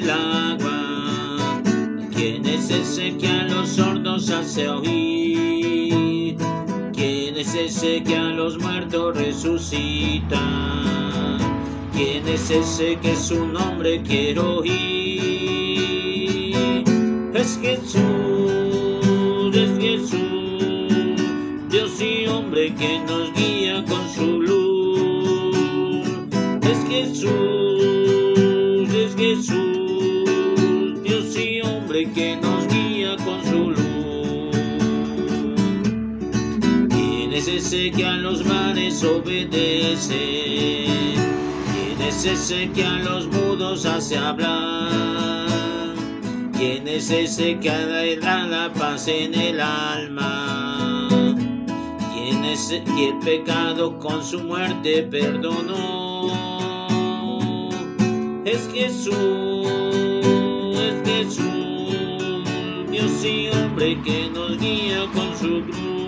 el agua. ¿Quién es ese que a los sordos hace oír? ¿Quién es ese que a los muertos resucita? ¿Quién es ese que su nombre quiero oír? Es Jesús, es Jesús, Dios y hombre que nos guía con su luz. Es Jesús, ese que a los mares obedece? ¿Quién es ese que a los mudos hace hablar? ¿Quién es ese que da la paz en el alma? ¿Quién es el que el pecado con su muerte perdonó? Es Jesús, es Jesús, Dios y hombre que nos guía con su cruz.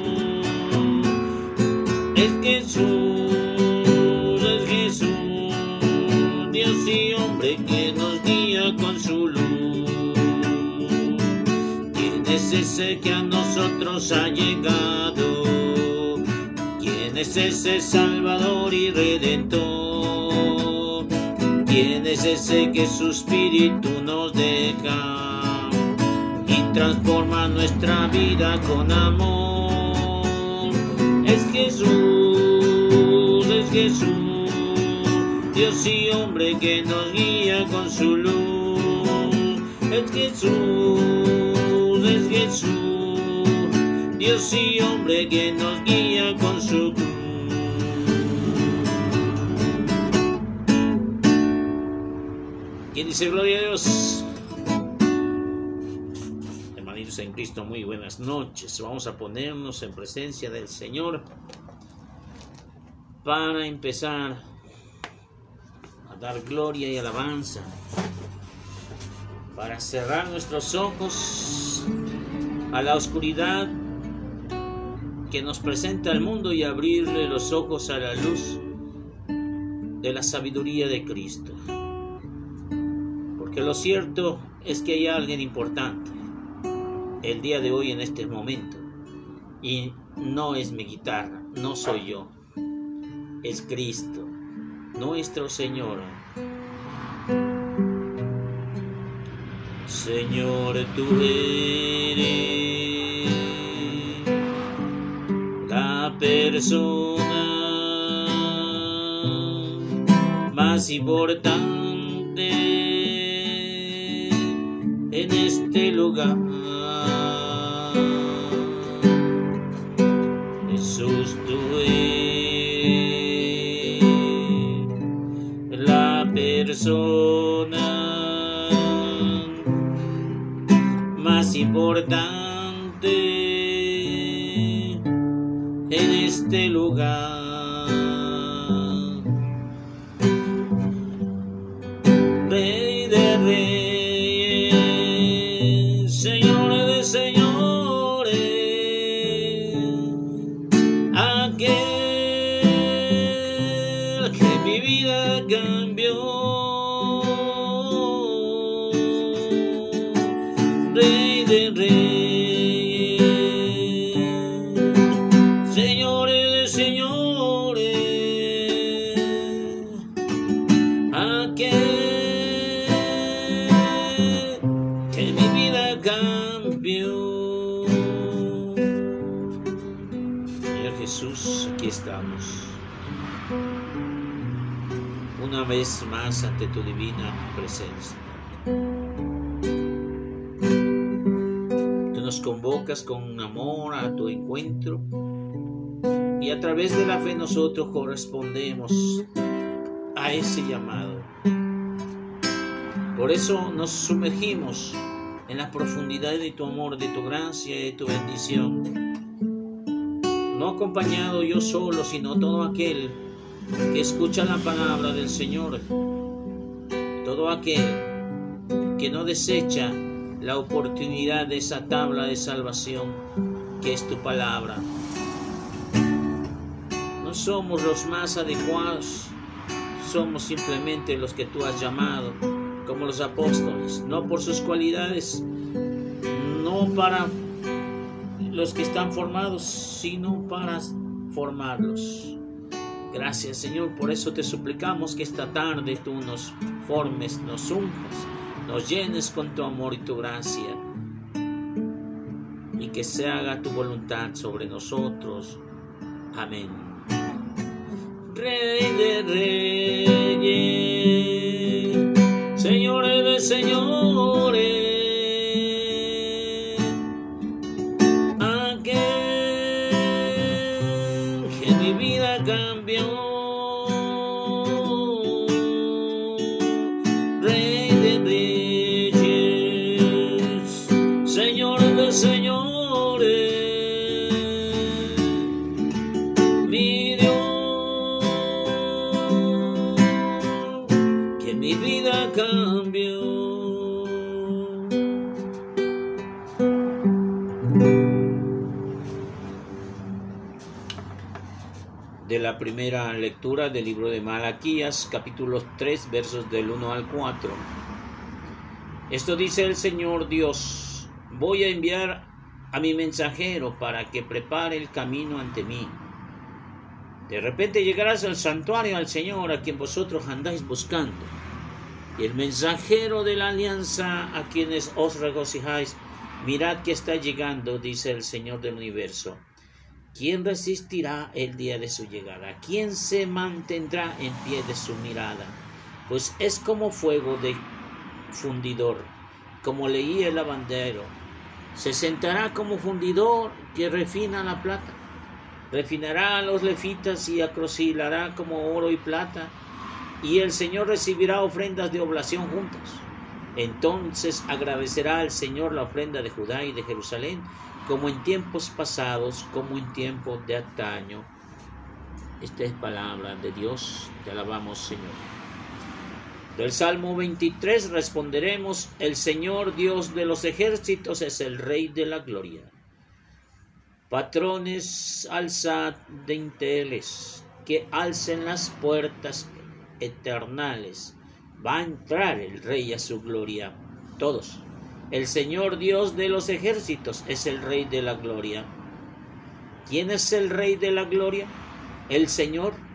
Es ese que a nosotros ha llegado? ¿Quién es ese Salvador y Redentor? ¿Quién es ese que su espíritu nos deja y transforma nuestra vida con amor? Es Jesús, es Jesús, Dios y hombre que nos guía con su luz. Es Jesús, es Jesús, Dios y hombre que nos guía con su cruz. ¿Quién dice gloria a Dios? Hermanitos en Cristo, muy buenas noches. Vamos a ponernos en presencia del Señor para empezar a dar gloria y alabanza, para cerrar nuestros ojos a la oscuridad que nos presenta el mundo y abrirle los ojos a la luz de la sabiduría de Cristo. Porque lo cierto es que hay alguien importante el día de hoy en este momento. Y no es mi guitarra, no soy yo. Es Cristo, nuestro Señor. Señor, tú eres persona más importante en este lugar. Jesús, tú la persona más importante este lugar. De vez más ante tu divina presencia. Tú nos convocas con amor a tu encuentro y a través de la fe nosotros correspondemos a ese llamado. Por eso nos sumergimos en la profundidad de tu amor, de tu gracia y de tu bendición. No acompañado yo solo, sino todo aquel que escucha la palabra del Señor. Todo aquel que no desecha la oportunidad de esa tabla de salvación que es tu palabra. No somos los más adecuados, somos simplemente los que tú has llamado como los apóstoles, no por sus cualidades, no para los que están formados, sino para formarlos. Gracias Señor, por eso te suplicamos que esta tarde tú nos formes, nos unjas, nos llenes con tu amor y tu gracia y que se haga tu voluntad sobre nosotros. Amén. Rey de reyes, señores de señores. La primera lectura del libro de Malaquías, capítulo 3, versos del 1 al 4. Esto dice el Señor Dios, voy a enviar a mi mensajero para que prepare el camino ante mí. De repente llegarás al santuario al Señor a quien vosotros andáis buscando. Y el mensajero de la alianza a quienes os regocijáis, mirad que está llegando, dice el Señor del universo ¿Quién resistirá el día de su llegada? ¿Quién se mantendrá en pie de su mirada? Pues es como fuego de fundidor, como leía el lavandero. Se sentará como fundidor que refina la plata. Refinará a los lefitas y acrocilará como oro y plata. Y el Señor recibirá ofrendas de oblación juntas. Entonces agradecerá al Señor la ofrenda de Judá y de Jerusalén como en tiempos pasados, como en tiempos de antaño. Esta es palabra de Dios, te alabamos Señor. Del Salmo 23 responderemos, el Señor Dios de los ejércitos es el Rey de la gloria. Patrones, alzad dinteles, que alcen las puertas eternales. Va a entrar el Rey a su gloria. Todos. El Señor Dios de los ejércitos es el Rey de la gloria. ¿Quién es el Rey de la gloria? El Señor,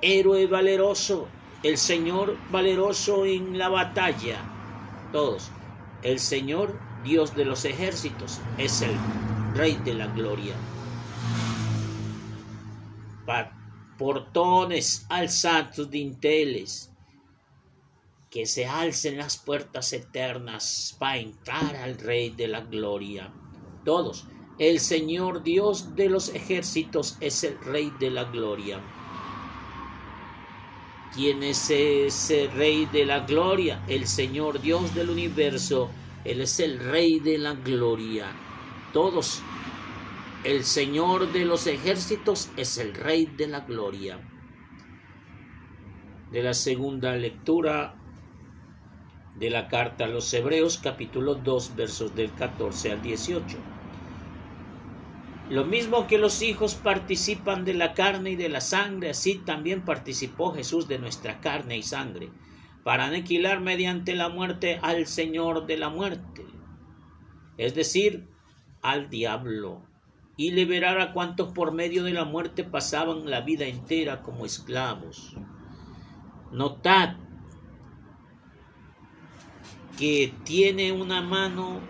héroe valeroso, el Señor valeroso en la batalla. Todos. El Señor, Dios de los ejércitos, es el Rey de la gloria. Portones, alzad dinteles que se alcen las puertas eternas para entrar al Rey de la Gloria. Todos, el Señor Dios de los ejércitos es el Rey de la Gloria. ¿Quién es ese Rey de la Gloria? El Señor Dios del universo. Él es el Rey de la Gloria. Todos, el Señor de los ejércitos es el Rey de la Gloria. De la segunda lectura de la carta a los Hebreos capítulo 2 versos del 14 al 18. Lo mismo que los hijos participan de la carne y de la sangre, así también participó Jesús de nuestra carne y sangre, para aniquilar mediante la muerte al Señor de la muerte, es decir, al diablo, y liberar a cuantos por medio de la muerte pasaban la vida entera como esclavos. Notad que tiene una mano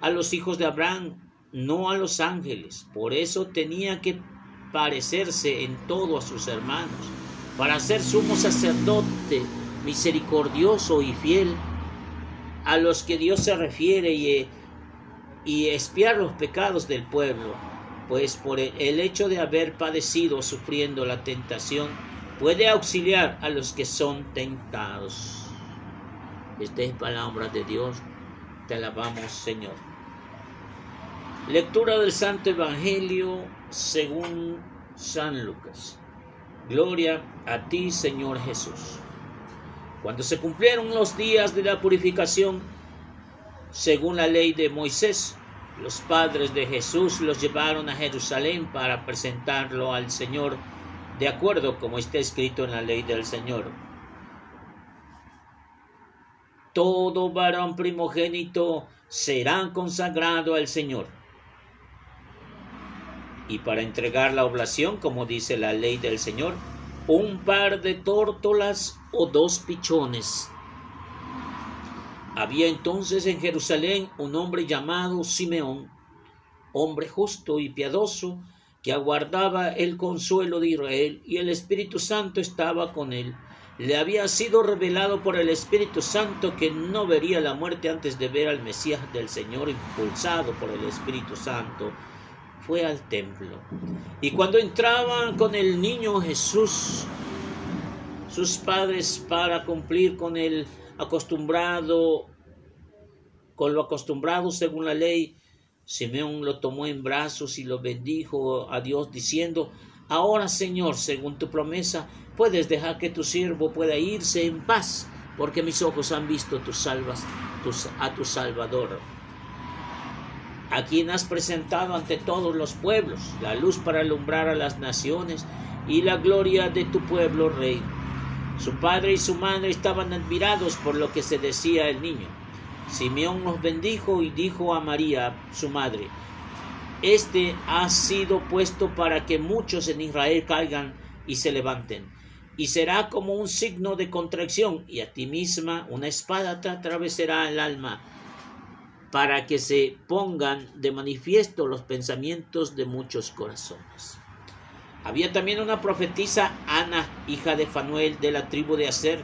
a los hijos de Abraham, no a los ángeles. Por eso tenía que parecerse en todo a sus hermanos, para ser sumo sacerdote misericordioso y fiel a los que Dios se refiere y, y espiar los pecados del pueblo, pues por el hecho de haber padecido sufriendo la tentación, puede auxiliar a los que son tentados. Esta es palabra de Dios. Te alabamos, Señor. Lectura del Santo Evangelio según San Lucas. Gloria a ti, Señor Jesús. Cuando se cumplieron los días de la purificación, según la ley de Moisés, los padres de Jesús los llevaron a Jerusalén para presentarlo al Señor, de acuerdo como está escrito en la ley del Señor todo varón primogénito será consagrado al Señor. Y para entregar la oblación, como dice la ley del Señor, un par de tórtolas o dos pichones. Había entonces en Jerusalén un hombre llamado Simeón, hombre justo y piadoso, que aguardaba el consuelo de Israel, y el Espíritu Santo estaba con él le había sido revelado por el Espíritu Santo que no vería la muerte antes de ver al Mesías del Señor impulsado por el Espíritu Santo. Fue al templo. Y cuando entraban con el niño Jesús, sus padres para cumplir con el acostumbrado, con lo acostumbrado según la ley, Simeón lo tomó en brazos y lo bendijo a Dios diciendo, Ahora, Señor, según tu promesa, puedes dejar que tu siervo pueda irse en paz, porque mis ojos han visto tus salvas, a tu Salvador, a quien has presentado ante todos los pueblos, la luz para alumbrar a las naciones y la gloria de tu pueblo, Rey. Su padre y su madre estaban admirados por lo que se decía el niño. Simeón nos bendijo y dijo a María, su madre, este ha sido puesto para que muchos en Israel caigan y se levanten, y será como un signo de contracción, y a ti misma una espada te atravesará el alma, para que se pongan de manifiesto los pensamientos de muchos corazones. Había también una profetisa, Ana, hija de Fanuel, de la tribu de Aser,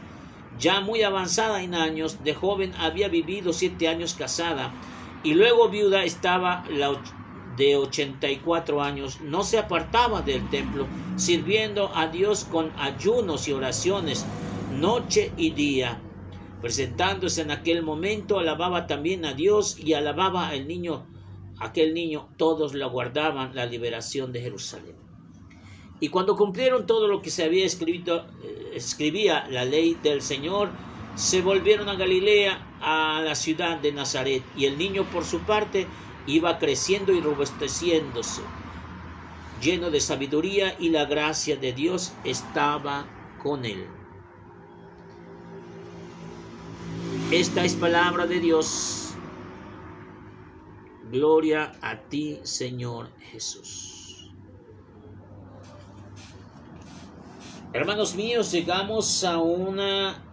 ya muy avanzada en años, de joven había vivido siete años casada, y luego viuda estaba la de 84 años no se apartaba del templo, sirviendo a Dios con ayunos y oraciones noche y día. Presentándose en aquel momento, alababa también a Dios y alababa al niño, aquel niño, todos lo guardaban la liberación de Jerusalén. Y cuando cumplieron todo lo que se había escrito, eh, escribía la ley del Señor, se volvieron a Galilea, a la ciudad de Nazaret, y el niño por su parte iba creciendo y robusteciéndose, lleno de sabiduría y la gracia de Dios estaba con él. Esta es palabra de Dios. Gloria a ti, Señor Jesús. Hermanos míos, llegamos a una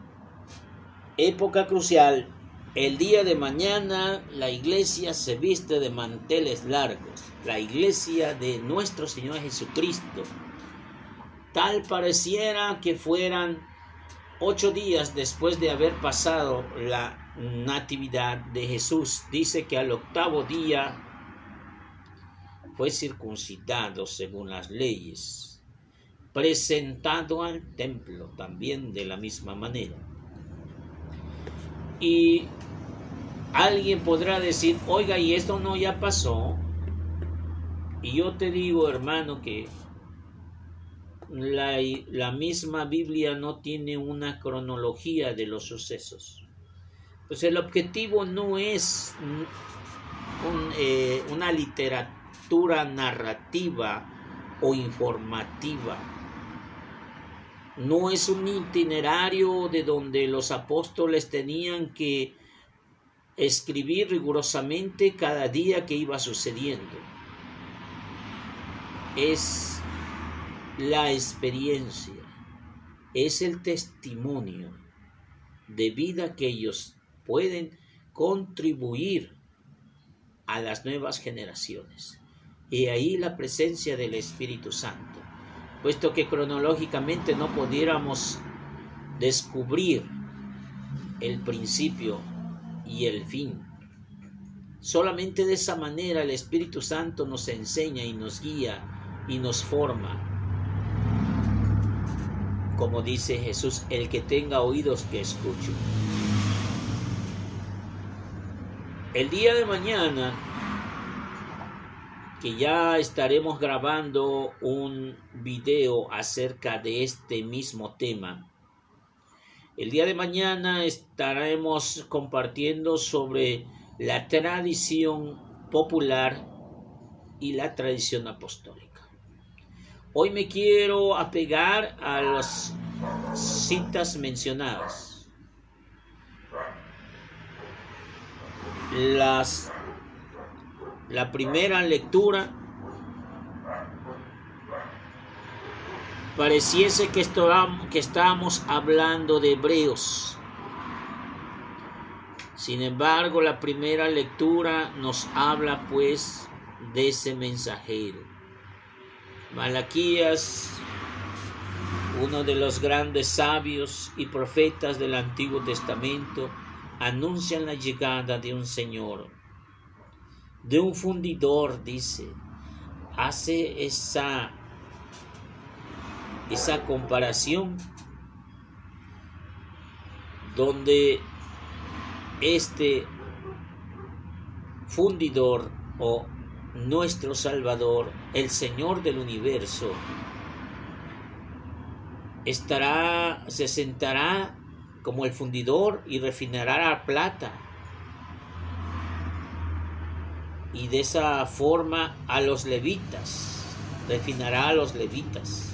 época crucial el día de mañana la iglesia se viste de manteles largos, la iglesia de nuestro Señor Jesucristo. Tal pareciera que fueran ocho días después de haber pasado la natividad de Jesús. Dice que al octavo día fue circuncidado según las leyes, presentado al templo también de la misma manera. Y Alguien podrá decir, oiga, y esto no ya pasó. Y yo te digo, hermano, que la, la misma Biblia no tiene una cronología de los sucesos. Pues el objetivo no es eh, una literatura narrativa o informativa. No es un itinerario de donde los apóstoles tenían que escribir rigurosamente cada día que iba sucediendo. Es la experiencia, es el testimonio de vida que ellos pueden contribuir a las nuevas generaciones. Y ahí la presencia del Espíritu Santo, puesto que cronológicamente no pudiéramos descubrir el principio y el fin. Solamente de esa manera el Espíritu Santo nos enseña y nos guía y nos forma. Como dice Jesús, el que tenga oídos que escuche. El día de mañana, que ya estaremos grabando un video acerca de este mismo tema, el día de mañana estaremos compartiendo sobre la tradición popular y la tradición apostólica. Hoy me quiero apegar a las citas mencionadas. las, la primera lectura pareciese que, que hablando de hebreos. Sin embargo, la primera lectura nos habla pues de ese mensajero. Malaquías, uno de los grandes sabios y profetas del Antiguo Testamento, anuncian la llegada de un Señor, de un fundidor, dice, hace esa, esa comparación donde este fundidor o nuestro Salvador, el Señor del universo, estará, se sentará como el fundidor y refinará la plata. Y de esa forma a los levitas, refinará a los levitas.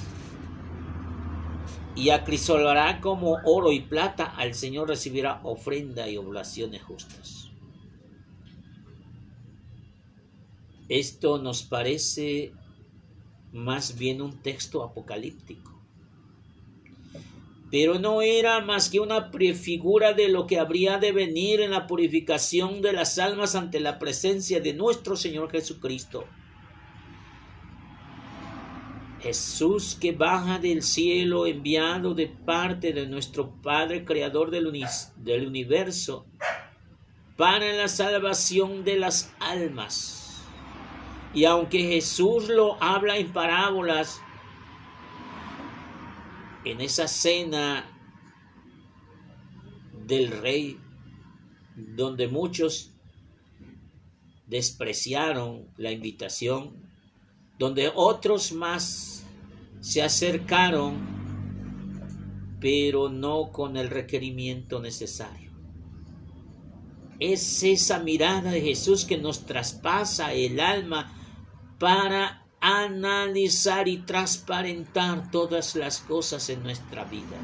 Y acrisolará como oro y plata, al Señor recibirá ofrenda y oblaciones justas. Esto nos parece más bien un texto apocalíptico pero no era más que una prefigura de lo que habría de venir en la purificación de las almas ante la presencia de nuestro Señor Jesucristo. Jesús que baja del cielo enviado de parte de nuestro Padre Creador del, del universo para la salvación de las almas. Y aunque Jesús lo habla en parábolas, en esa cena del rey, donde muchos despreciaron la invitación, donde otros más se acercaron, pero no con el requerimiento necesario. Es esa mirada de Jesús que nos traspasa el alma para analizar y transparentar todas las cosas en nuestra vida.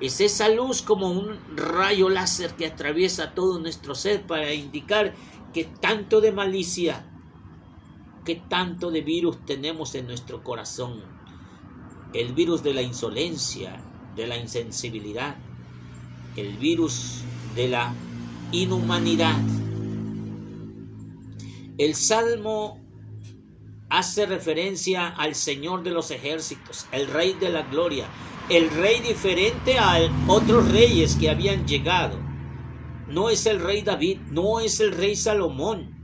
Es esa luz como un rayo láser que atraviesa todo nuestro ser para indicar que tanto de malicia, que tanto de virus tenemos en nuestro corazón. El virus de la insolencia, de la insensibilidad, el virus de la inhumanidad. El Salmo hace referencia al Señor de los ejércitos, el Rey de la Gloria, el Rey diferente a otros reyes que habían llegado. No es el Rey David, no es el Rey Salomón,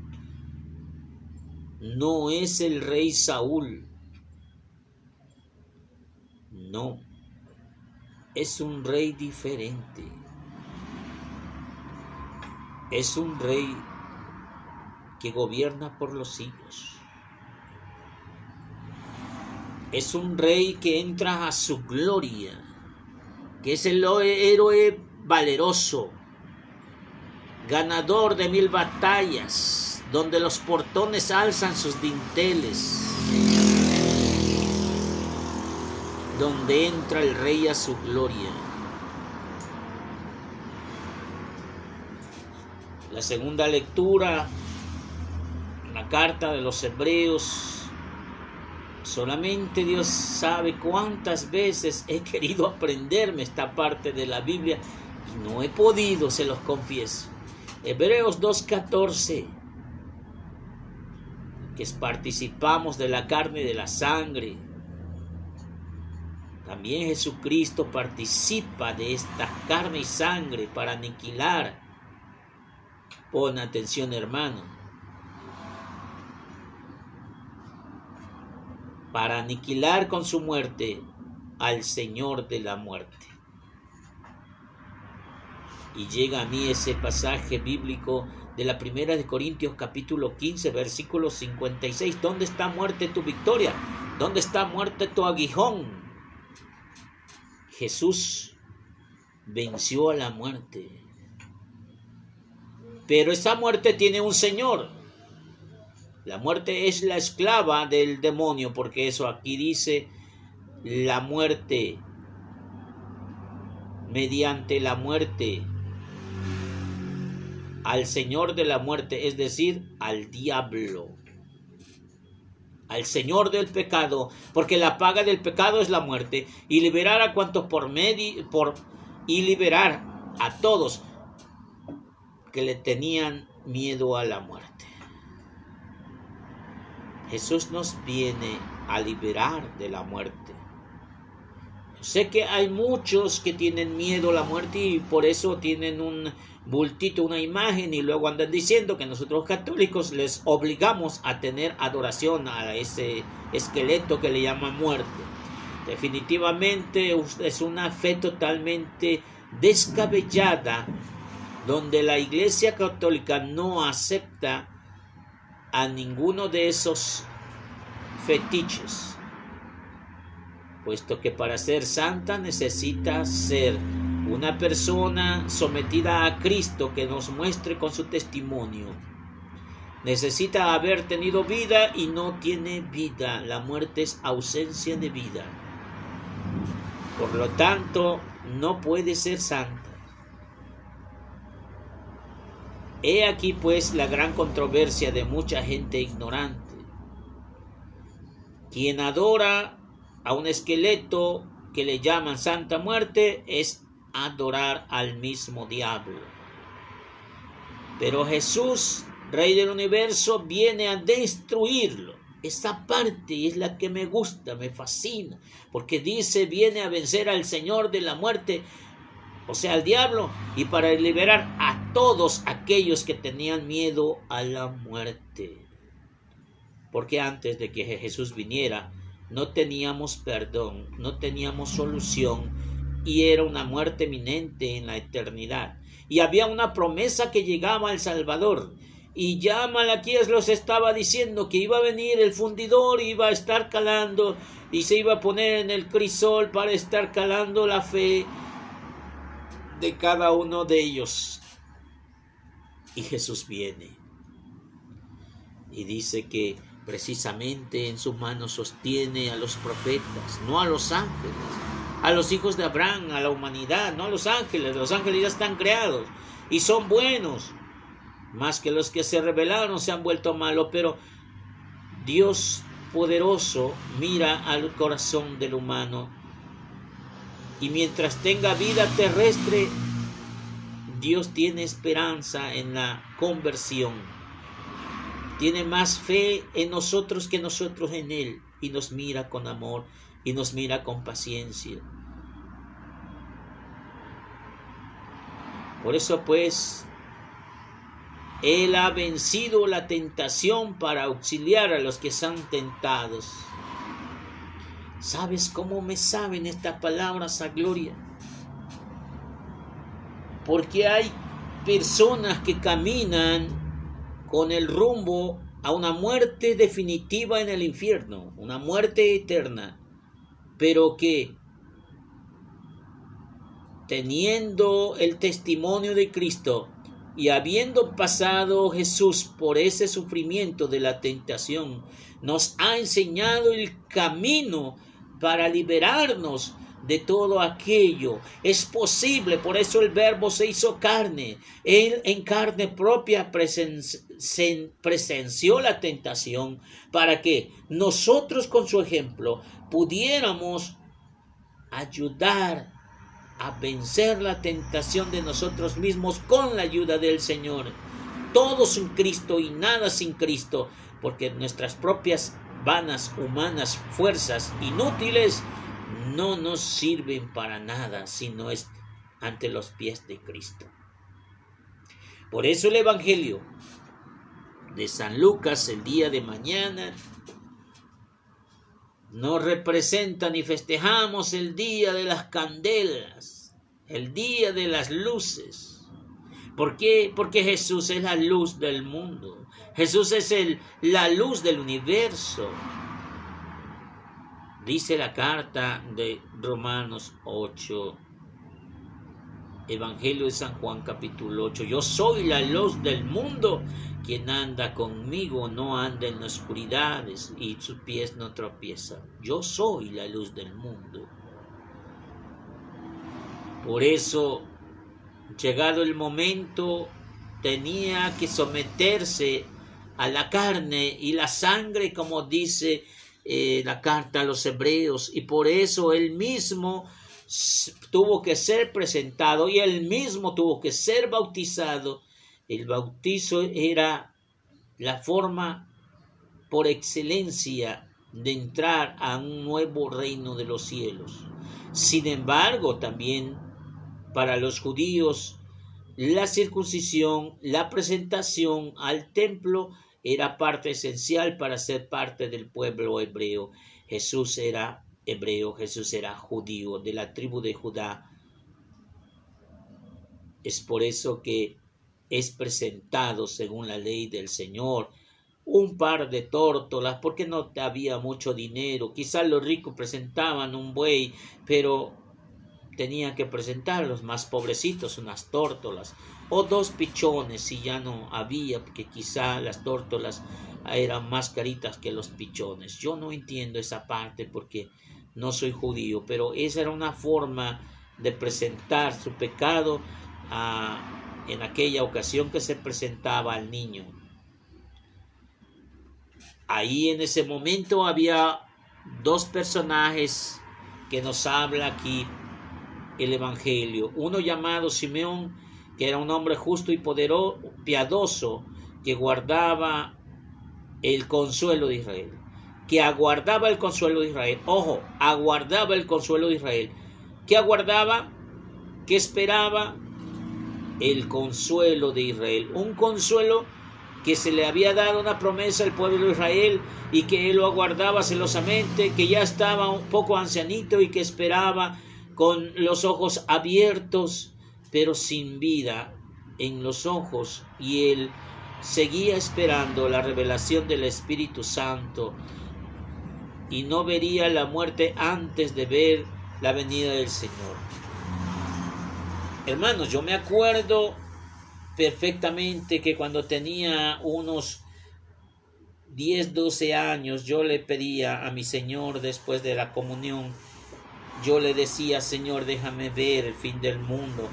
no es el Rey Saúl. No, es un rey diferente. Es un rey que gobierna por los siglos. Es un rey que entra a su gloria, que es el héroe valeroso, ganador de mil batallas, donde los portones alzan sus dinteles, donde entra el rey a su gloria. La segunda lectura, la carta de los hebreos, Solamente Dios sabe cuántas veces he querido aprenderme esta parte de la Biblia y no he podido, se los confieso. Hebreos 2.14, que participamos de la carne y de la sangre. También Jesucristo participa de esta carne y sangre para aniquilar. Pon atención hermano para aniquilar con su muerte al Señor de la muerte. Y llega a mí ese pasaje bíblico de la primera de Corintios capítulo 15 versículo 56. ¿Dónde está muerte tu victoria? ¿Dónde está muerte tu aguijón? Jesús venció a la muerte. Pero esa muerte tiene un Señor. La muerte es la esclava del demonio, porque eso aquí dice la muerte, mediante la muerte, al Señor de la muerte, es decir, al diablo, al Señor del pecado, porque la paga del pecado es la muerte, y liberar a cuantos por medio, por, y liberar a todos que le tenían miedo a la muerte. Jesús nos viene a liberar de la muerte. Sé que hay muchos que tienen miedo a la muerte y por eso tienen un bultito, una imagen y luego andan diciendo que nosotros católicos les obligamos a tener adoración a ese esqueleto que le llaman muerte. Definitivamente es una fe totalmente descabellada donde la Iglesia Católica no acepta a ninguno de esos fetiches, puesto que para ser santa necesita ser una persona sometida a Cristo que nos muestre con su testimonio. Necesita haber tenido vida y no tiene vida. La muerte es ausencia de vida. Por lo tanto, no puede ser santa. He aquí pues la gran controversia de mucha gente ignorante. Quien adora a un esqueleto que le llaman Santa Muerte es adorar al mismo diablo. Pero Jesús, Rey del universo, viene a destruirlo. Esa parte es la que me gusta, me fascina, porque dice, viene a vencer al Señor de la muerte o sea, al diablo, y para liberar a todos aquellos que tenían miedo a la muerte. Porque antes de que Jesús viniera, no teníamos perdón, no teníamos solución, y era una muerte eminente en la eternidad. Y había una promesa que llegaba al Salvador, y ya Malaquías los estaba diciendo que iba a venir el fundidor, iba a estar calando y se iba a poner en el crisol para estar calando la fe de cada uno de ellos. Y Jesús viene. Y dice que precisamente en su mano sostiene a los profetas, no a los ángeles, a los hijos de Abraham, a la humanidad, no a los ángeles. Los ángeles ya están creados y son buenos, más que los que se rebelaron se han vuelto malos, pero Dios poderoso mira al corazón del humano. Y mientras tenga vida terrestre, Dios tiene esperanza en la conversión. Tiene más fe en nosotros que nosotros en Él. Y nos mira con amor y nos mira con paciencia. Por eso pues, Él ha vencido la tentación para auxiliar a los que son tentados. ¿Sabes cómo me saben estas palabras a gloria? Porque hay personas que caminan con el rumbo a una muerte definitiva en el infierno, una muerte eterna, pero que teniendo el testimonio de Cristo y habiendo pasado Jesús por ese sufrimiento de la tentación, nos ha enseñado el camino para liberarnos de todo aquello. Es posible, por eso el verbo se hizo carne. Él en carne propia presenció la tentación para que nosotros con su ejemplo pudiéramos ayudar a vencer la tentación de nosotros mismos con la ayuda del Señor. Todo sin Cristo y nada sin Cristo, porque nuestras propias vanas, humanas, fuerzas inútiles, no nos sirven para nada si no es ante los pies de Cristo. Por eso el Evangelio de San Lucas el día de mañana no representa ni festejamos el día de las candelas, el día de las luces. ¿Por qué? Porque Jesús es la luz del mundo. Jesús es el, la luz del universo. Dice la carta de Romanos 8, Evangelio de San Juan capítulo 8. Yo soy la luz del mundo. Quien anda conmigo no anda en oscuridades y sus pies no tropiezan. Yo soy la luz del mundo. Por eso, llegado el momento tenía que someterse a la carne y la sangre, como dice eh, la carta a los hebreos, y por eso él mismo tuvo que ser presentado y él mismo tuvo que ser bautizado. El bautizo era la forma por excelencia de entrar a un nuevo reino de los cielos. Sin embargo, también para los judíos, la circuncisión, la presentación al templo era parte esencial para ser parte del pueblo hebreo. Jesús era hebreo, Jesús era judío, de la tribu de Judá. Es por eso que es presentado según la ley del Señor un par de tórtolas, porque no había mucho dinero. Quizás los ricos presentaban un buey, pero tenían que presentar los más pobrecitos unas tórtolas o dos pichones si ya no había, porque quizá las tórtolas eran más caritas que los pichones. Yo no entiendo esa parte porque no soy judío, pero esa era una forma de presentar su pecado en aquella ocasión que se presentaba al niño. Ahí en ese momento había dos personajes que nos habla aquí el Evangelio. Uno llamado Simeón, que era un hombre justo y poderoso, piadoso, que guardaba el consuelo de Israel. Que aguardaba el consuelo de Israel. Ojo, aguardaba el consuelo de Israel. ¿Qué aguardaba? ¿Qué esperaba? El consuelo de Israel. Un consuelo que se le había dado una promesa al pueblo de Israel y que él lo aguardaba celosamente, que ya estaba un poco ancianito y que esperaba con los ojos abiertos, pero sin vida en los ojos, y él seguía esperando la revelación del Espíritu Santo y no vería la muerte antes de ver la venida del Señor. Hermanos, yo me acuerdo perfectamente que cuando tenía unos 10, 12 años, yo le pedía a mi Señor después de la comunión, yo le decía, Señor, déjame ver el fin del mundo.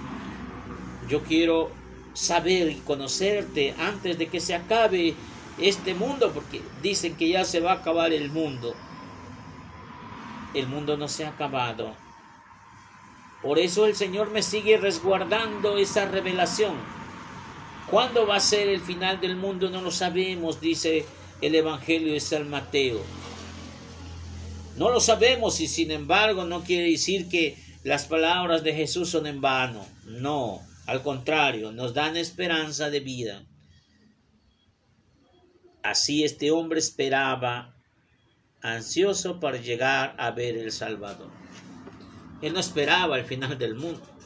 Yo quiero saber y conocerte antes de que se acabe este mundo, porque dicen que ya se va a acabar el mundo. El mundo no se ha acabado. Por eso el Señor me sigue resguardando esa revelación ¿Cuándo va a ser el final del mundo? No lo sabemos, dice el Evangelio de San Mateo. No lo sabemos y sin embargo no quiere decir que las palabras de Jesús son en vano. No, al contrario, nos dan esperanza de vida. Así este hombre esperaba, ansioso para llegar a ver el Salvador. Él no esperaba el final del mundo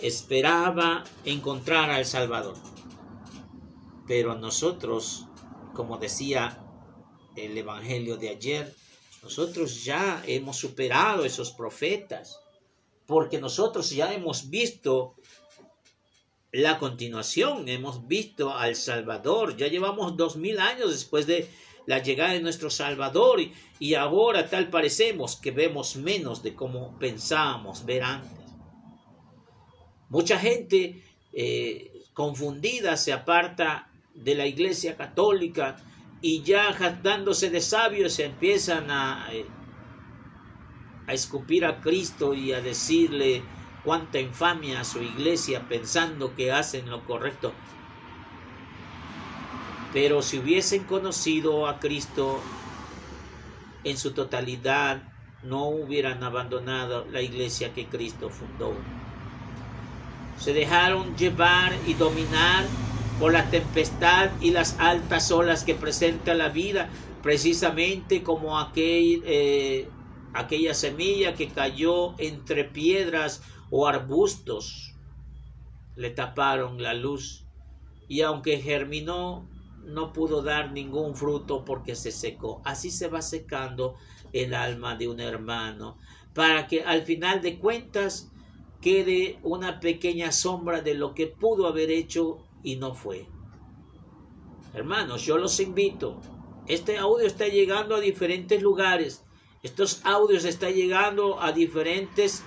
esperaba encontrar al Salvador. Pero nosotros, como decía el Evangelio de ayer, nosotros ya hemos superado esos profetas, porque nosotros ya hemos visto la continuación, hemos visto al Salvador, ya llevamos dos mil años después de la llegada de nuestro Salvador y, y ahora tal parecemos que vemos menos de como pensábamos ver antes. Mucha gente eh, confundida se aparta de la iglesia católica y ya jactándose de sabios se empiezan a, eh, a escupir a Cristo y a decirle cuánta infamia a su iglesia pensando que hacen lo correcto. Pero si hubiesen conocido a Cristo en su totalidad, no hubieran abandonado la iglesia que Cristo fundó se dejaron llevar y dominar por la tempestad y las altas olas que presenta la vida, precisamente como eh, aquella semilla que cayó entre piedras o arbustos. Le taparon la luz y aunque germinó, no pudo dar ningún fruto porque se secó. Así se va secando el alma de un hermano, para que al final de cuentas quede una pequeña sombra de lo que pudo haber hecho y no fue. Hermanos, yo los invito. Este audio está llegando a diferentes lugares. Estos audios están llegando a diferentes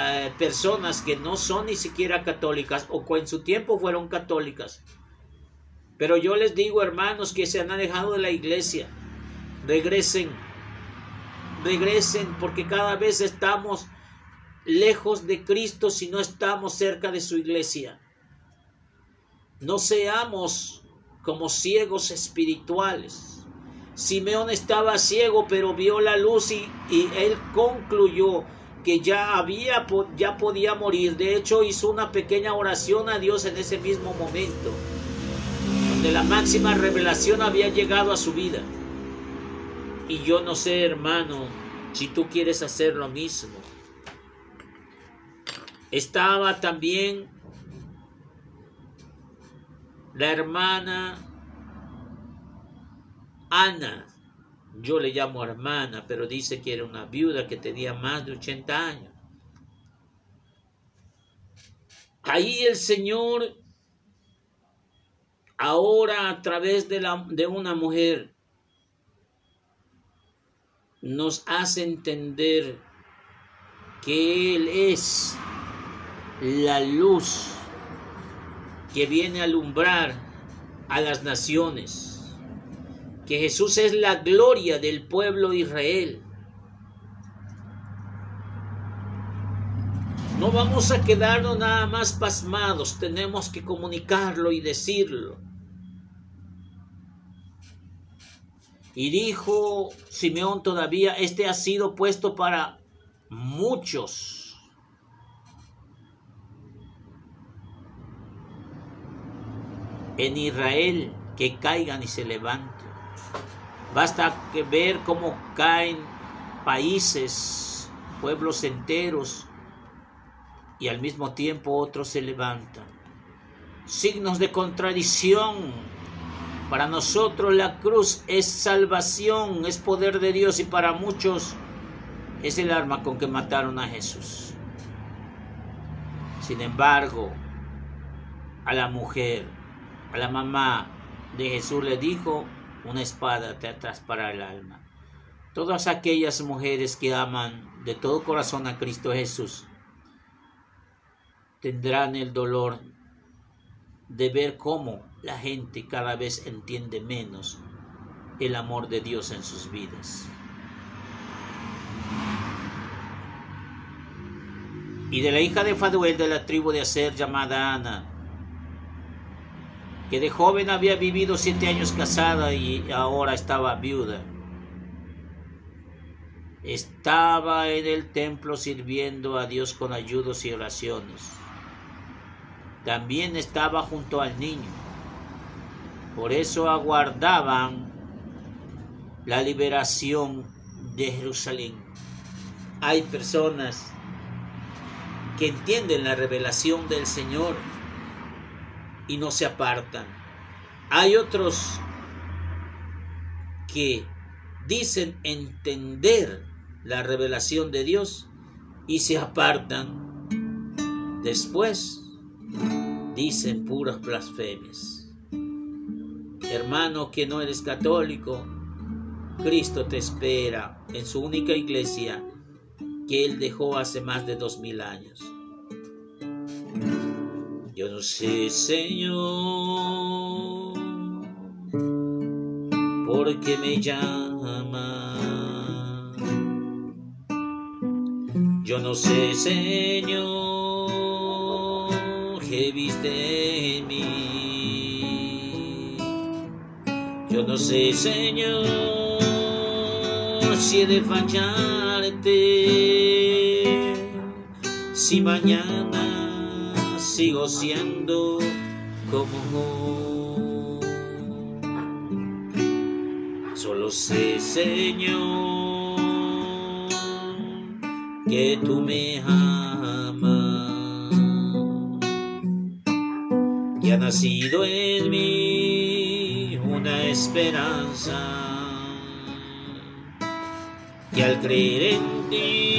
eh, personas que no son ni siquiera católicas o en su tiempo fueron católicas. Pero yo les digo, hermanos, que se han alejado de la iglesia, regresen, regresen, porque cada vez estamos lejos de Cristo si no estamos cerca de su iglesia. No seamos como ciegos espirituales. Simeón estaba ciego, pero vio la luz y, y él concluyó ya había ya podía morir. De hecho, hizo una pequeña oración a Dios en ese mismo momento, donde la máxima revelación había llegado a su vida. Y yo no sé, hermano, si tú quieres hacer lo mismo. Estaba también la hermana Ana, yo le llamo hermana, pero dice que era una viuda que tenía más de 80 años. Ahí el Señor, ahora a través de, la, de una mujer, nos hace entender que Él es la luz que viene a alumbrar a las naciones que Jesús es la gloria del pueblo de Israel. No vamos a quedarnos nada más pasmados, tenemos que comunicarlo y decirlo. Y dijo Simeón todavía, este ha sido puesto para muchos. En Israel que caigan y se levanten. Basta que ver cómo caen países, pueblos enteros, y al mismo tiempo otros se levantan. Signos de contradicción. Para nosotros la cruz es salvación, es poder de Dios y para muchos es el arma con que mataron a Jesús. Sin embargo, a la mujer, a la mamá de Jesús le dijo, una espada te para el alma. Todas aquellas mujeres que aman de todo corazón a Cristo Jesús tendrán el dolor de ver cómo la gente cada vez entiende menos el amor de Dios en sus vidas. Y de la hija de Faduel de la tribu de Aser llamada Ana, que de joven había vivido siete años casada y ahora estaba viuda. Estaba en el templo sirviendo a Dios con ayudos y oraciones. También estaba junto al niño. Por eso aguardaban la liberación de Jerusalén. Hay personas que entienden la revelación del Señor y no se apartan. Hay otros que dicen entender la revelación de Dios y se apartan. Después dicen puras blasfemias. Hermano que no eres católico, Cristo te espera en su única iglesia que Él dejó hace más de dos mil años. Sé, Señor, por qué me llama. Yo no sé, Señor, qué viste en mí. Yo no sé, Señor, si he de fallarte. Si mañana sigo siendo como Solo sé, Señor, que tú me amas. Y ha nacido en mí una esperanza. Y al creer en ti,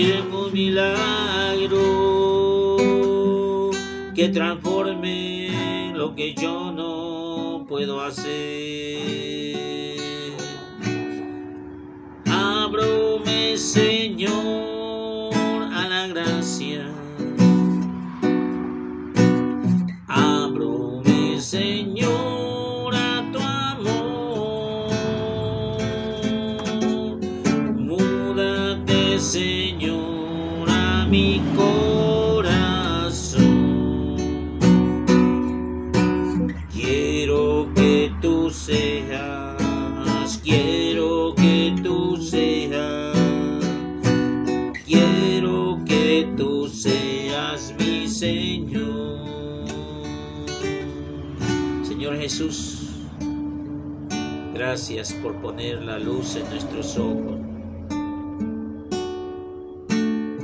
es un milagro transforme lo que yo no puedo hacer. Ábrome, Señor, gracias por poner la luz en nuestros ojos.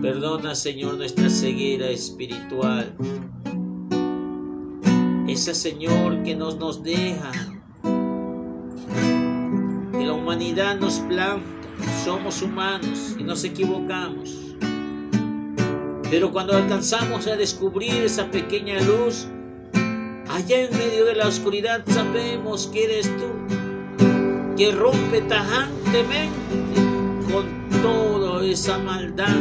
Perdona, Señor, nuestra ceguera espiritual. Esa, Señor, que nos, nos deja. Que la humanidad nos planta. Somos humanos y nos equivocamos. Pero cuando alcanzamos a descubrir esa pequeña luz, allá en medio de la oscuridad sabemos que eres tú, que rompe tajantemente con toda esa maldad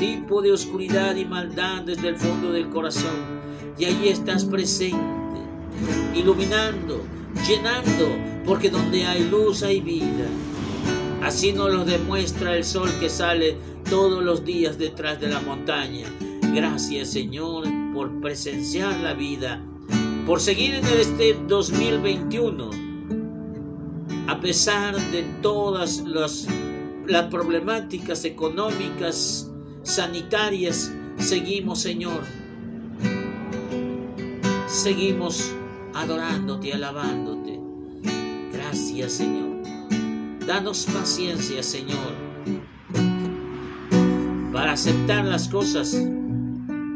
tipo de oscuridad y maldad desde el fondo del corazón. Y ahí estás presente, iluminando, llenando, porque donde hay luz hay vida. Así nos lo demuestra el sol que sale todos los días detrás de la montaña. Gracias Señor por presenciar la vida, por seguir en este 2021, a pesar de todas las, las problemáticas económicas sanitarias, seguimos, Señor. Seguimos adorándote, alabándote. Gracias, Señor. Danos paciencia, Señor, para aceptar las cosas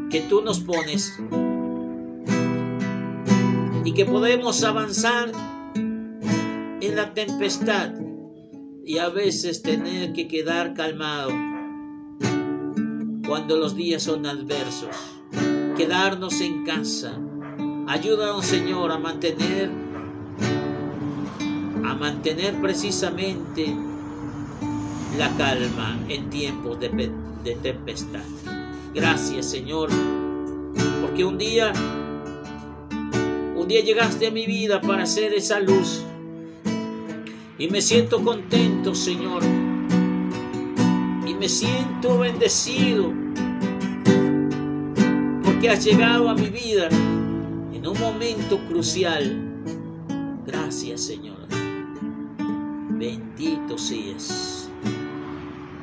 que tú nos pones y que podemos avanzar en la tempestad y a veces tener que quedar calmado cuando los días son adversos. Quedarnos en casa. Ayúdanos, Señor, a mantener a mantener precisamente la calma en tiempos de, de tempestad. Gracias, Señor, porque un día un día llegaste a mi vida para hacer esa luz. Y me siento contento, Señor, me siento bendecido porque has llegado a mi vida en un momento crucial. Gracias Señor. Bendito seas.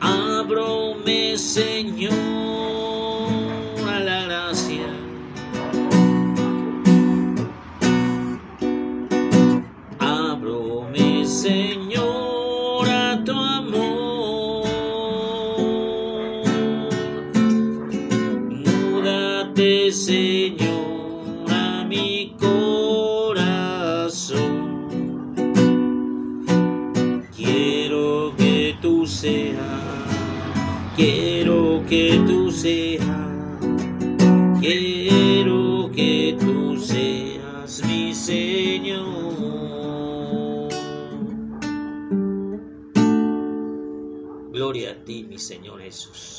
Abrome Señor Señor Jesús.